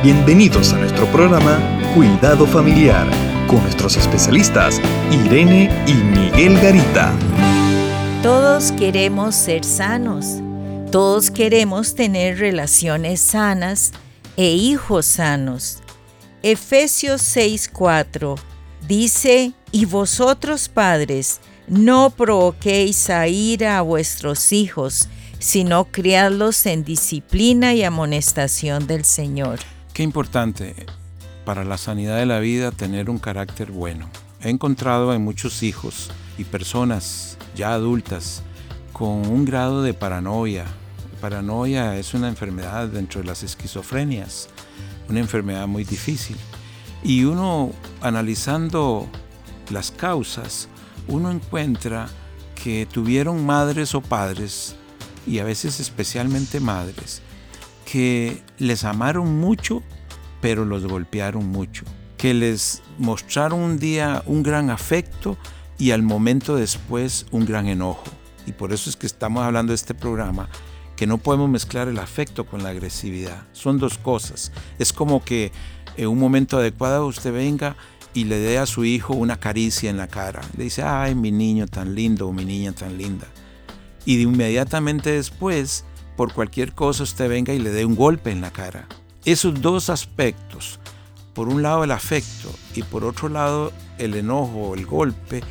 Bienvenidos a nuestro programa Cuidado Familiar con nuestros especialistas Irene y Miguel Garita. Todos queremos ser sanos, todos queremos tener relaciones sanas e hijos sanos. Efesios 6:4 dice, y vosotros padres, no provoquéis a ira a vuestros hijos, sino criadlos en disciplina y amonestación del Señor. Qué importante para la sanidad de la vida tener un carácter bueno. He encontrado en muchos hijos y personas ya adultas con un grado de paranoia. Paranoia es una enfermedad dentro de las esquizofrenias, una enfermedad muy difícil. Y uno analizando las causas, uno encuentra que tuvieron madres o padres, y a veces especialmente madres, que les amaron mucho, pero los golpearon mucho, que les mostraron un día un gran afecto y al momento después un gran enojo. Y por eso es que estamos hablando de este programa, que no podemos mezclar el afecto con la agresividad. Son dos cosas. Es como que en un momento adecuado usted venga y le dé a su hijo una caricia en la cara. Le dice, ay, mi niño tan lindo o mi niña tan linda. Y de inmediatamente después por cualquier cosa usted venga y le dé un golpe en la cara. Esos dos aspectos, por un lado el afecto y por otro lado el enojo el golpe,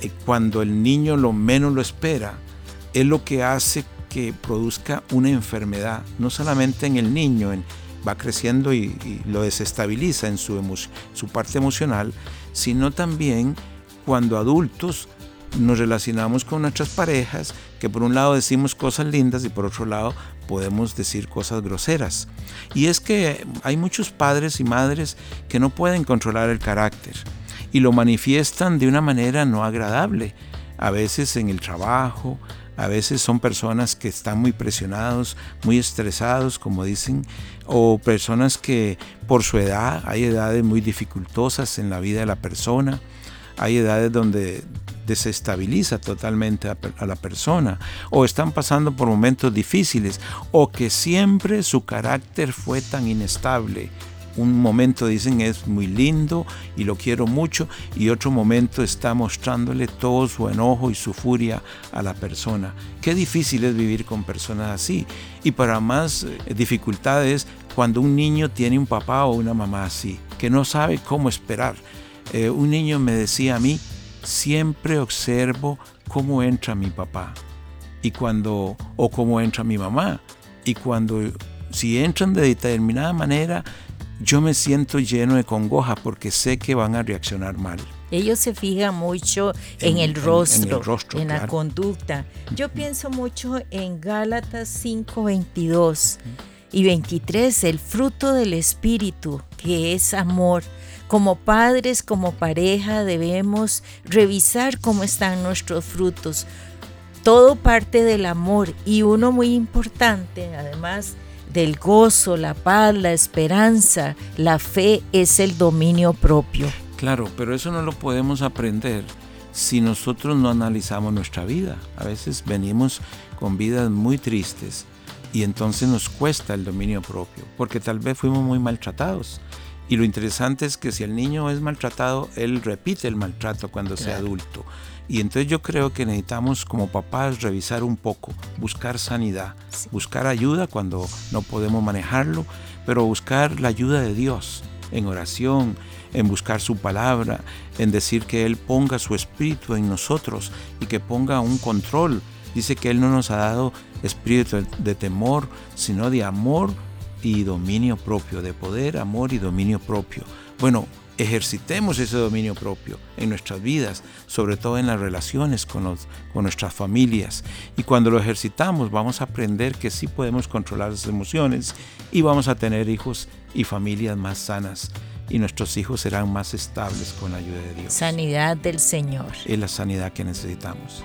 eh, cuando el niño lo menos lo espera, es lo que hace que produzca una enfermedad, no solamente en el niño, va creciendo y, lo desestabiliza en su parte emocional, sino también cuando adultos nos relacionamos con nuestras parejas, que por un lado decimos cosas lindas y por otro lado podemos decir cosas groseras. Y es que hay muchos padres y madres que no pueden controlar el carácter y lo manifiestan de una manera no agradable, a veces en el trabajo, a veces son personas que están muy presionados, muy estresados, como dicen, o personas que por su edad, hay edades muy dificultosas en la vida de la persona, hay edades donde desestabiliza totalmente a, la persona o están pasando por momentos difíciles o que siempre su carácter fue tan inestable. Un momento dicen es muy lindo y lo quiero mucho y otro momento está mostrándole todo su enojo y su furia a la persona. Qué difícil es vivir con personas así. Y para más eh, dificultades cuando un niño tiene un papá o una mamá así, que no sabe cómo esperar. Eh, un niño me decía a mí, siempre observo cómo entra mi papá y cuando o cómo entra mi mamá y cuando si entran de determinada manera yo me siento lleno de congoja porque sé que van a reaccionar mal. Ellos se fijan mucho en, el rostro, en, la conducta. Yo pienso mucho en Gálatas 5, 22 y 23, el fruto del Espíritu, que es amor, como padres, como pareja, debemos revisar cómo están nuestros frutos. Todo parte del amor y uno muy importante, además del gozo, la paz, la esperanza, la fe, es el dominio propio. Claro, pero eso no lo podemos aprender si nosotros no analizamos nuestra vida. A veces venimos con vidas muy tristes y entonces nos cuesta el dominio propio, porque tal vez fuimos muy maltratados y lo interesante es que si el niño es maltratado, él repite el maltrato cuando sea adulto. Y entonces yo creo que necesitamos como papás revisar un poco, buscar sanidad, buscar ayuda cuando no podemos manejarlo, pero buscar la ayuda de Dios en oración, en buscar su palabra, en decir que Él ponga su espíritu en nosotros y que ponga un control. Dice que Él no nos ha dado espíritu de temor, sino de amor, y dominio propio, de poder, amor y dominio propio. Bueno, ejercitemos ese dominio propio en nuestras vidas, sobre todo en las relaciones con, con nuestras familias. Y cuando lo ejercitamos vamos a aprender que sí podemos controlar las emociones y vamos a tener hijos y familias más sanas. Y nuestros hijos serán más estables con la ayuda de Dios. Sanidad del Señor. Es la sanidad que necesitamos.